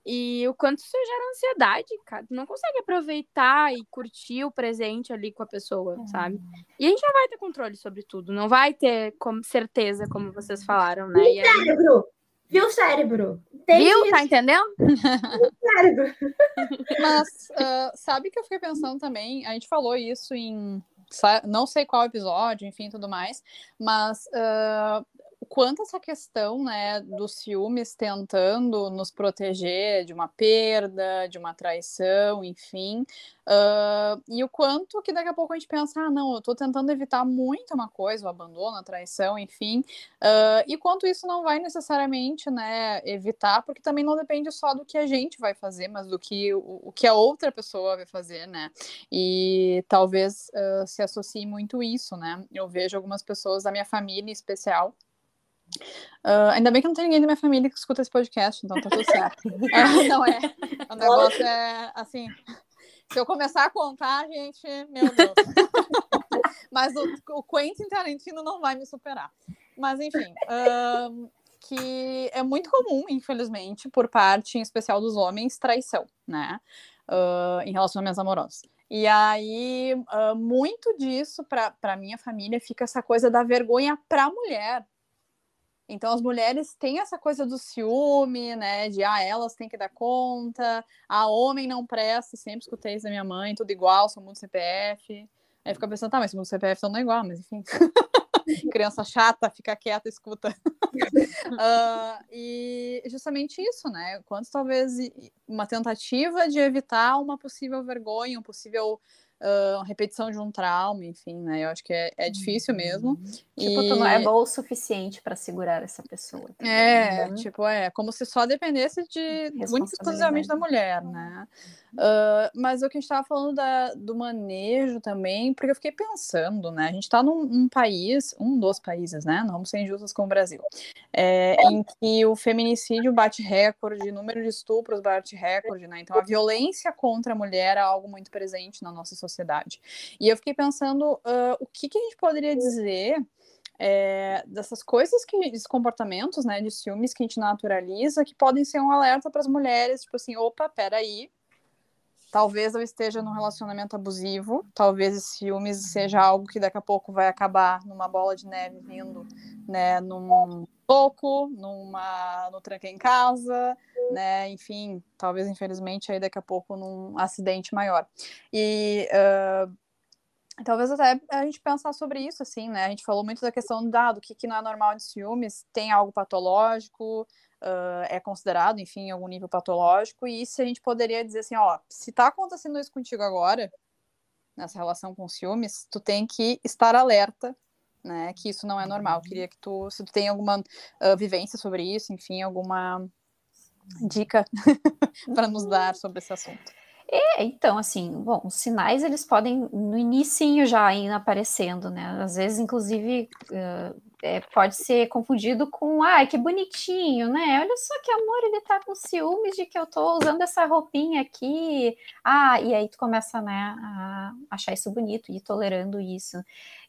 E o quanto isso gera ansiedade, cara. Tu não consegue aproveitar e curtir o presente ali com a pessoa, é. sabe? E a gente não vai ter controle sobre tudo, não vai ter como certeza, como vocês falaram, né? E, cérebro! Viu, cérebro? Tem Viu? Isso. Tá entendendo? Viu, cérebro? Mas uh, sabe que eu fiquei pensando também, a gente falou isso em não sei qual episódio, enfim, tudo mais, mas uh, o quanto essa questão, né, dos ciúmes tentando nos proteger de uma perda, de uma traição, enfim, uh, e o quanto que daqui a pouco a gente pensa, ah, não, eu tô tentando evitar muito uma coisa, o abandono, a traição, enfim, uh, e quanto isso não vai necessariamente, né, evitar, porque também não depende só do que a gente vai fazer, mas do que o, o que a outra pessoa vai fazer, né, e talvez uh, se associe muito isso, né, eu vejo algumas pessoas da minha família em especial, Uh, ainda bem que não tem ninguém da minha família que escuta esse podcast, então tá tudo certo. uh, não é. O negócio é assim. Se eu começar a contar, gente, meu Deus. Mas o, o Quentin Tarantino não vai me superar. Mas enfim, uh, que é muito comum, infelizmente, por parte, em especial dos homens, traição, né? em relacionamentos amorosos. E aí, muito disso, para minha família, fica essa coisa da vergonha para a mulher, então as mulheres têm essa coisa do ciúme, né? De ah, elas têm que dar conta, a homem não presta, sempre escutei isso da minha mãe, tudo igual, sou mundo CPF. Aí fica pensando, tá, mas mundo CPF não é igual, mas enfim. Criança chata, fica quieta, escuta. uh, e justamente isso, né? Quanto talvez uma tentativa de evitar uma possível vergonha, um possível uh, repetição de um trauma, enfim, né? Eu acho que é, é difícil mesmo. Uhum. Tipo, e... tu não é bom o suficiente para segurar essa pessoa. Também, é, né? tipo, é como se só dependesse de muito exclusivamente da mulher, né? Uh, mas o que a gente estava falando da, do manejo também, porque eu fiquei pensando, né? A gente está num um país, um dos países, né? Não vamos ser injustos com o Brasil, é, em que o feminicídio bate recorde, número de estupros bate recorde, né? Então a violência contra a mulher é algo muito presente na nossa sociedade. E eu fiquei pensando uh, o que, que a gente poderia dizer é, dessas coisas que esses comportamentos, né, de ciúmes que a gente naturaliza, que podem ser um alerta para as mulheres, tipo assim, opa, peraí, Talvez eu esteja num relacionamento abusivo, talvez esse ciúmes seja algo que daqui a pouco vai acabar numa bola de neve vindo, né, num toco, numa no tranque em casa, né, enfim, talvez infelizmente aí daqui a pouco num acidente maior. E uh, talvez até a gente pensar sobre isso, assim, né? A gente falou muito da questão da, do que, que não é normal de ciúmes, tem algo patológico, uh, é considerado, enfim, em algum nível patológico, e se a gente poderia dizer assim, ó, se tá acontecendo isso contigo agora, nessa relação com ciúmes, tu tem que estar alerta, né, que isso não é normal. Eu queria que tu, se tu tem alguma uh, vivência sobre isso, enfim, alguma dica para nos dar sobre esse assunto. É, então, assim, bom, os sinais eles podem no início já ir aparecendo, né? Às vezes, inclusive, uh, é, pode ser confundido com, ai, que bonitinho, né? Olha só que amor, ele tá com ciúmes de que eu tô usando essa roupinha aqui. Ah, e aí tu começa, né, a achar isso bonito e tolerando isso.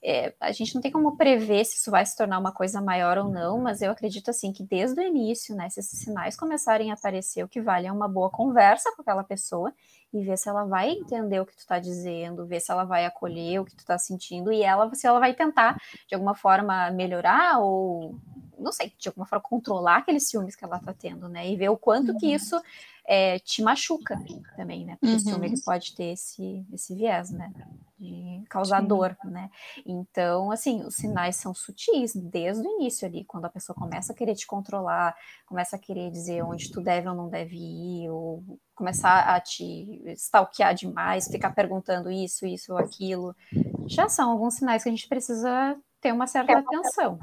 é, a gente não tem como prever se isso vai se tornar uma coisa maior ou não, mas eu acredito assim que desde o início, né, se esses sinais começarem a aparecer, o que vale é uma boa conversa com aquela pessoa e ver se ela vai entender o que tu está dizendo, ver se ela vai acolher o que tu está sentindo e ela se ela vai tentar de alguma forma melhorar ou não sei, de alguma forma controlar aqueles ciúmes que ela está tendo, né? E ver o quanto uhum. que isso é, te machuca também, né? Porque uhum. o ciúme ele pode ter esse, esse viés, né? De causar Sim. dor, né? Então, assim, os sinais são sutis desde o início ali, quando a pessoa começa a querer te controlar, começa a querer dizer onde tu deve ou não deve ir, ou começar a te stalkear demais, ficar perguntando isso, isso ou aquilo. Já são alguns sinais que a gente precisa ter uma certa atenção.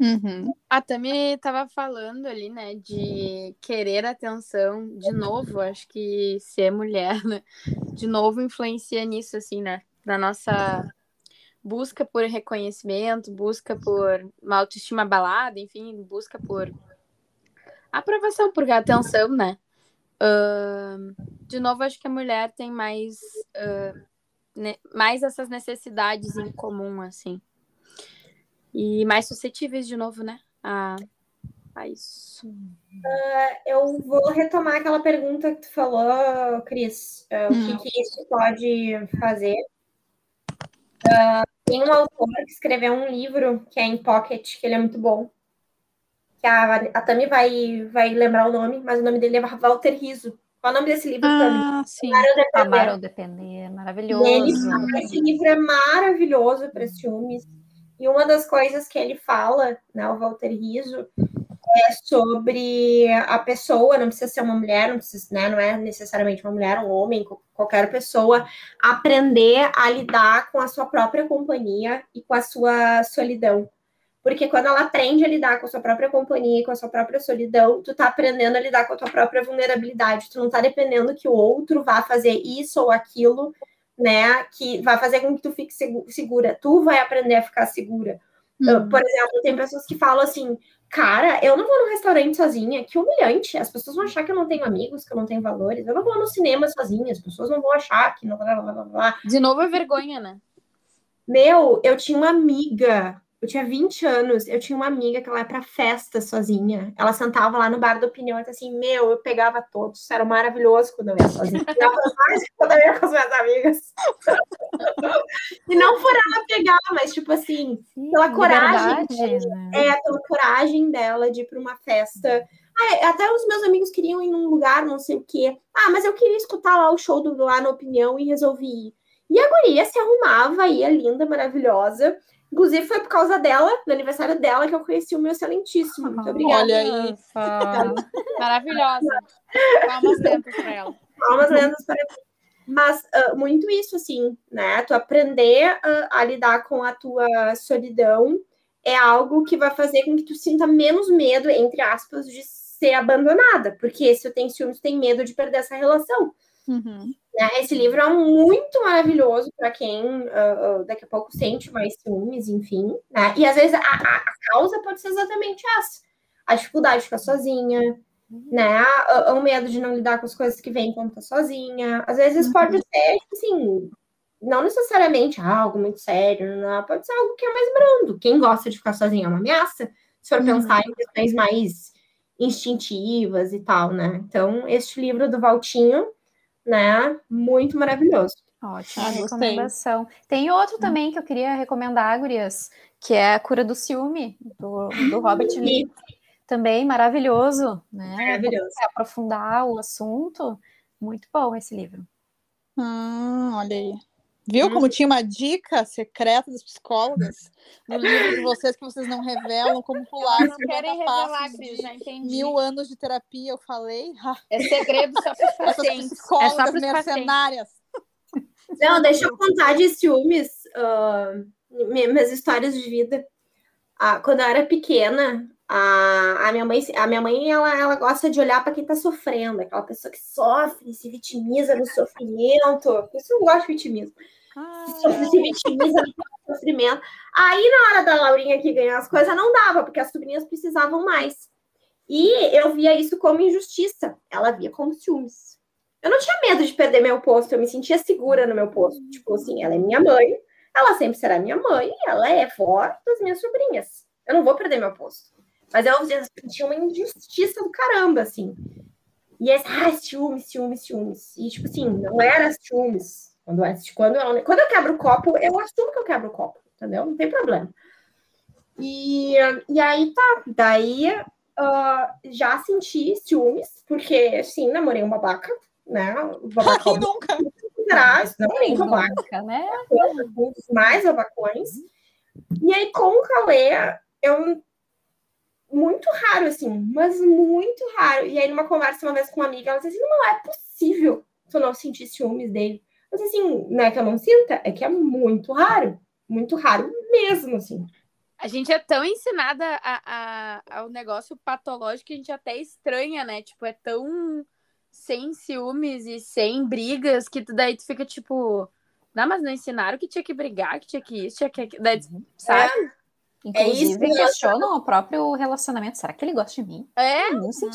Uhum. A Tami estava falando ali, né, de querer atenção de novo. Acho que ser mulher, né, de novo influencia nisso, assim, né, na nossa busca por reconhecimento, busca por uma autoestima abalada, enfim, busca por aprovação, por atenção, né. Uh, de novo, acho que a mulher tem mais, uh, ne mais essas necessidades em comum, assim e mais suscetíveis de novo, né? A, a isso. Uh, eu vou retomar aquela pergunta que tu falou, Cris. Uh, hum. O que, que, isso pode fazer? Uh, tem um autor que escreveu um livro que é em Pocket, que ele é muito bom. Que a, a Tami vai, vai lembrar o nome, mas o nome dele é Walter Riso. Qual é o nome desse livro, ah, Tami? Sim. Amar ou Depender. Maravilhoso. Ele, esse livro é maravilhoso para ciúmes. E uma das coisas que ele fala, né, o Walter Riso, é sobre a pessoa, não precisa ser uma mulher, não, precisa, né, não é necessariamente uma mulher, um homem, qualquer pessoa, aprender a lidar com a sua própria companhia e com a sua solidão. Porque quando ela aprende a lidar com a sua própria companhia e com a sua própria solidão, tu tá aprendendo a lidar com a tua própria vulnerabilidade. Tu não tá dependendo que o outro vá fazer isso ou aquilo né? Que vai fazer com que tu fique segura. Tu vai aprender a ficar segura. Uhum. Por exemplo, tem pessoas que falam assim, cara, eu não vou no restaurante sozinha, que humilhante. As pessoas vão achar que eu não tenho amigos, que eu não tenho valores. Eu não vou no cinema sozinha, as pessoas não vão achar que não. Blá, blá, blá, blá. De novo é vergonha, né? Meu, eu tinha uma amiga eu tinha 20 anos, eu tinha uma amiga que ela ia pra festa sozinha. Ela sentava lá no bar da opinião e assim, meu, eu pegava todos. Era maravilhoso quando eu ia sozinha. Eu mais quando eu ia com as minhas amigas. e não por ela pegar, mas tipo assim, Sim, pela coragem. Verdade, né? É, pela coragem dela de ir pra uma festa. Ah, até os meus amigos queriam ir num lugar, não sei o quê. Ah, mas eu queria escutar lá o show do lá na opinião e resolvi ir. E a guria se arrumava, ia linda, maravilhosa. Inclusive, foi por causa dela, do aniversário dela, que eu conheci o meu excelentíssimo. Muito obrigada. Olha aí. Maravilhosa. Palmas lentas para ela. Palmas lentas para ela. Mas uh, muito isso, assim, né? Tu aprender uh, a lidar com a tua solidão é algo que vai fazer com que tu sinta menos medo, entre aspas, de ser abandonada. Porque se tu tem ciúmes, tu tem medo de perder essa relação. Uhum. Né? Esse livro é muito maravilhoso para quem uh, uh, daqui a pouco sente mais ciúmes, enfim. Né? E às vezes a, a, a, causa pode ser exatamente essa: a dificuldade de ficar sozinha, uhum. né? O, o, medo de não lidar com as coisas que vêm quando tá sozinha. Às vezes uhum. pode ser, assim, não necessariamente algo muito sério, não, pode ser algo que é mais brando. Quem gosta de ficar sozinho é uma ameaça, se for uhum. pensar em questões mais instintivas e tal, né? Então, este livro do Valtinho né? Muito maravilhoso. Ótima ah, recomendação. Tem outro também que eu queria recomendar, Gurias, que é A Cura do Ciúme, do, do Robert Lee. Também maravilhoso, né? Maravilhoso. aprofundar o assunto. Muito bom esse livro. Hum, olha aí. Viu como tinha uma dica secreta das psicólogas no livro de vocês que vocês não revelam, como pular não querem revelar, Cris, já entendi. Mil anos de terapia, eu falei. É segredo só para os pacientes. Psicólogas é só mercenárias. Não, deixa eu contar de ciúmes, uh, minhas histórias de vida. Uh, quando eu era pequena, a, a minha mãe, a minha mãe ela, ela gosta de olhar para quem está sofrendo, aquela pessoa que sofre, se vitimiza no sofrimento. Isso eu não gosto de vitimismo. Ah, se vitimiza no sofrimento. Aí, na hora da Laurinha que ganhar as coisas, não dava, porque as sobrinhas precisavam mais. E eu via isso como injustiça. Ela via como ciúmes. Eu não tinha medo de perder meu posto, eu me sentia segura no meu posto. Tipo assim, ela é minha mãe, ela sempre será minha mãe, ela é vó das minhas sobrinhas. Eu não vou perder meu posto. Mas eu senti uma injustiça do caramba, assim. E esse, ah, ciúmes, ciúmes, ciúmes. E, tipo assim, não era ciúmes. Quando, quando, eu, quando eu quebro o copo, eu assumo que eu quebro o copo, entendeu? Não tem problema. E, e aí tá, daí uh, já senti ciúmes, porque, assim, namorei uma babaca, né? Babaca Quem nunca? Atrás, namorei uma babaca. né? Um dos mais babacões. E aí, com o Cauê, eu muito raro, assim, mas muito raro. E aí, numa conversa uma vez com uma amiga, ela disse assim: não é possível que eu não sentir ciúmes dele. Mas assim, não é que eu não sinta, é que é muito raro. Muito raro mesmo, assim. A gente é tão ensinada a, a, ao negócio patológico que a gente até estranha, né? Tipo, é tão sem ciúmes e sem brigas que tu, daí tu fica tipo. Não, mas não ensinaram que tinha que brigar, que tinha que isso, tinha que. Daí, sabe? É. Inclusive, é isso, questionam o próprio relacionamento. Será que ele gosta de mim? É. Não sei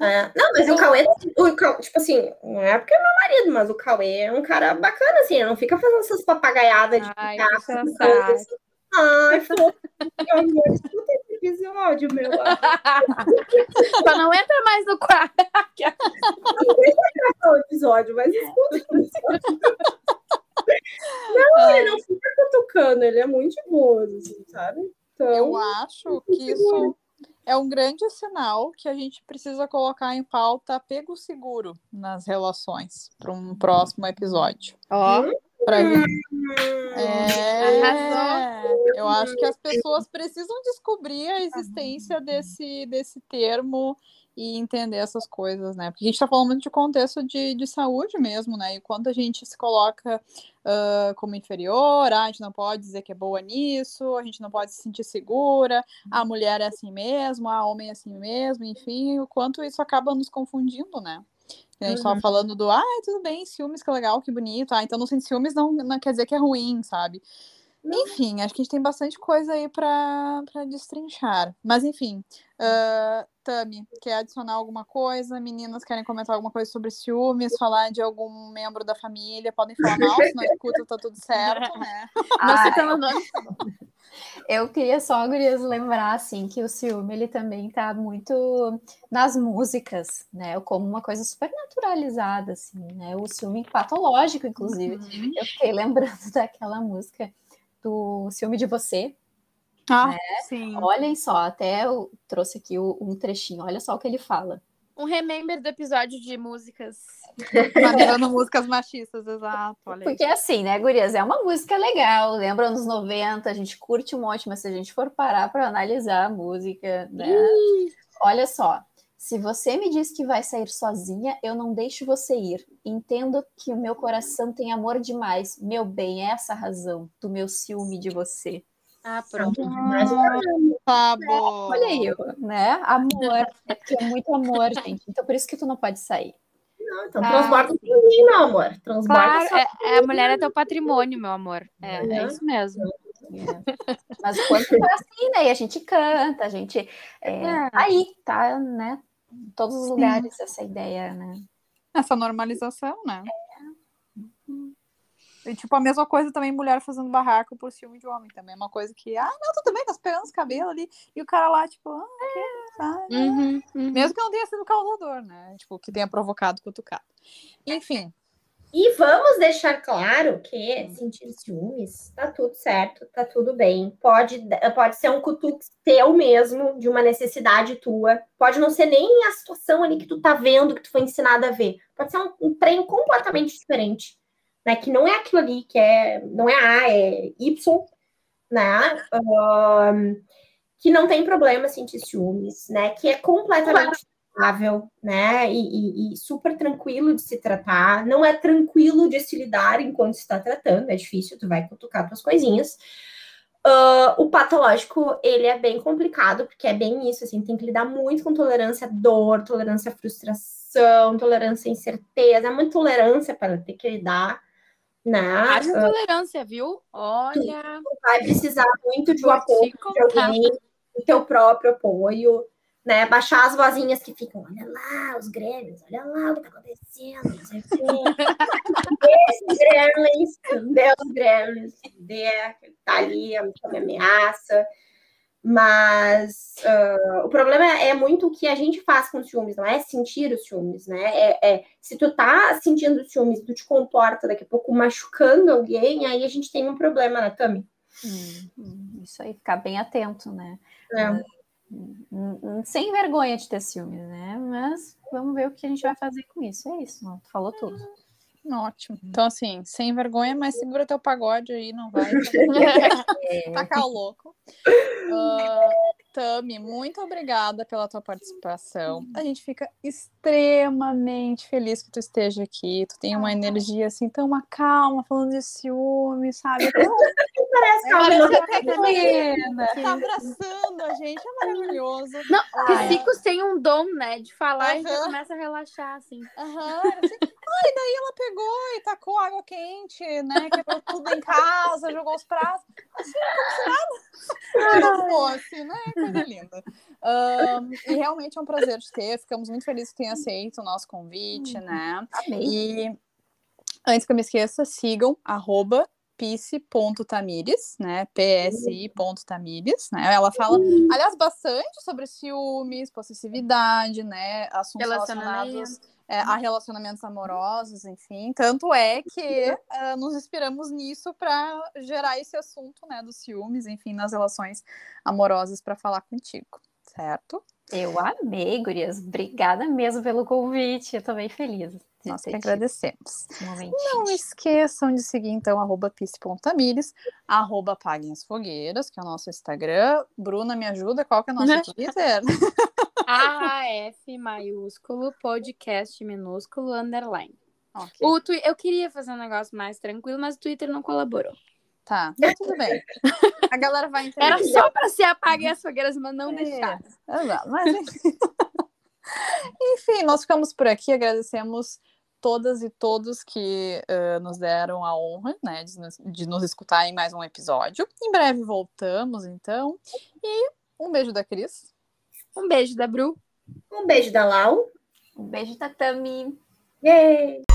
é. Não, mas o Cauê, o Cauê, tipo assim, não é porque é meu marido, mas o Cauê é um cara bacana, assim, não fica fazendo essas papagaiadas de Ai, ficar que assim. Ai, fofo, amor, escuta esse episódio, meu. Só não entra mais no quarto. Não vai o episódio, mas escuta o episódio. Não, Ai. ele não fica cutucando, ele é muito boa, assim, sabe? Então, eu acho que isso é um grande sinal que a gente precisa colocar em pauta apego seguro nas relações para um próximo episódio. Ó. Oh. Pra gente... É, eu acho que as pessoas precisam descobrir a existência desse, desse termo e entender essas coisas, né? Porque a gente está falando muito de contexto de, de saúde mesmo, né? E quando a gente se coloca uh, como inferior, ah, a gente não pode dizer que é boa nisso, a gente não pode se sentir segura, a mulher é assim mesmo, a homem é assim mesmo, enfim, o quanto isso acaba nos confundindo, né? A gente estava uhum. falando do, ah, tudo bem, ciúmes, que legal, que bonito, ah, então não sente ciúmes não, não quer dizer que é ruim, sabe? Enfim, acho que a gente tem bastante coisa aí para destrinchar. Mas, enfim, uh, Tami, quer adicionar alguma coisa? Meninas querem comentar alguma coisa sobre ciúmes, falar de algum membro da família? Podem falar, não, se não escuta, tá tudo certo, né? Não citando nome. Eu queria só, Gurias, lembrar, assim, que o ciúme, ele também tá muito nas músicas, né? Como uma coisa super naturalizada, assim, né? O ciúme patológico, inclusive. Uhum. Eu fiquei lembrando daquela música do Ciúme de Você. Ah, né? sim. Olhem só, até eu trouxe aqui um trechinho, olha só o que ele fala. Um remember do episódio de músicas. Maneirando músicas machistas, exato. Porque assim, né, Gurias, é uma música legal, lembra anos 90, a gente curte um monte, mas se a gente for parar para analisar a música, né? Olha só, se você me diz que vai sair sozinha, eu não deixo você ir. Entendo que o meu coração tem amor demais. Meu bem, é essa a razão do meu ciúme de você. Ah, pronto. Ah, tá bom. Olha aí, né? Amor. É porque é muito amor, gente. Então por isso que tu não pode sair. Não, então ah, transborda ah, mim, meu amor. Transborda claro, é, é, a mulher é teu patrimônio, meu amor. É, é, é isso mesmo. É. Mas o corpo tá assim, né? E a gente canta, a gente. É, é. Aí, tá, né? Em todos os lugares Sim. essa ideia, né? Essa normalização, né? É. E, tipo, a mesma coisa também, mulher fazendo barraco por ciúme de homem também. É uma coisa que, ah, não, tudo bem, tá pegando os cabelos ali. E o cara lá, tipo, ah, que, sabe? Uhum, uhum. Mesmo que não tenha sido causador, né? Tipo, que tenha provocado cutucado. Enfim, e vamos deixar claro que sentir ciúmes tá tudo certo, tá tudo bem. Pode, pode ser um cutuque teu mesmo, de uma necessidade tua. Pode não ser nem a situação ali que tu tá vendo, que tu foi ensinado a ver. Pode ser um, um trem completamente diferente, né? Que não é aquilo ali, que é não é A, é Y, né? Um, que não tem problema sentir ciúmes, né? Que é completamente né? E, e, e, super tranquilo de se tratar. Não é tranquilo de se lidar enquanto está tratando, é difícil, tu vai cutucar tuas coisinhas. Uh, o patológico, ele é bem complicado, porque é bem isso, assim, tem que lidar muito com tolerância à dor, tolerância à frustração, tolerância à incerteza, é muita tolerância para ter que lidar, né? Haja uh, tolerância, viu? Olha... Tu vai precisar muito de um apoio de alguém, do teu próprio apoio, né? Baixar as vozinhas que ficam, olha lá, os gremlins, olha lá o que tá acontecendo, não sei o quê. Esses gremlins, os gremlins? Cadê? Tá ali, me ameaça. Mas uh, o problema é muito o que a gente faz com os ciúmes, não é sentir os ciúmes, né? É, é, se tu tá sentindo os ciúmes, tu te comporta daqui a pouco machucando alguém, aí a gente tem um problema, né, Tami? Hum, hum, isso aí, ficar bem atento, né? É. Hum, sem vergonha de ter ciúmes, né? Mas vamos ver o que a gente vai fazer com isso. É isso, não, tu falou tudo. Ótimo. Então, assim, sem vergonha, mas segura teu pagode aí, não vai tacar o louco. Ah, Tami, muito obrigada pela tua participação. A gente fica extremamente feliz que tu esteja aqui. Tu tem uma energia assim tão uma calma, falando de ciúme, sabe? Tão- Parece até que Menina. tá abraçando a gente, é maravilhoso. Não, Ah, psicos têm um dom, né? De falar e já começa a relaxar, assim. Aham, era assim. Ai, daí ela pegou e tacou água quente, né? Quebrou tudo em casa, jogou os pratos. Assim, como se nada não fosse, né? Coisa linda. Ahn, e realmente é um prazer te ter. Ficamos muito felizes que tenha aceito o nosso convite, né? Amei. E antes que eu me esqueça, sigam arroba psi.tamires, né? psi.tamires, né? Ela fala, aliás, bastante sobre ciúmes, possessividade, né? Assuntos relacionados é, a relacionamentos amorosos, enfim. Tanto é que ah, nos inspiramos nisso para gerar esse assunto, né, dos ciúmes, enfim, nas relações amorosas para falar contigo, certo? Eu amei, gurias. Obrigada mesmo pelo convite. Eu tô bem feliz. Nós que agradecemos. Não esqueçam de seguir, então, arroba pisse.tamires, arroba apaguem as fogueiras, que é o nosso Instagram. Bruna, me ajuda, qual que é o nosso Twitter? AF maiúsculo, podcast minúsculo, underline. Ok, O twi- Eu queria fazer um negócio mais tranquilo, mas o Twitter não colaborou. Tá, mas tudo bem. A galera vai entender. Era só para se apagar as fogueiras, mas não É. deixar. Exato, mas enfim. enfim, nós ficamos por aqui, agradecemos todas e todos que eh, nos deram a honra, né, de nos, de nos escutar em mais um episódio. Em breve voltamos, então. E um beijo da Cris. Um beijo da Bru. Um beijo da Lau. Um beijo, Tatami. Yay!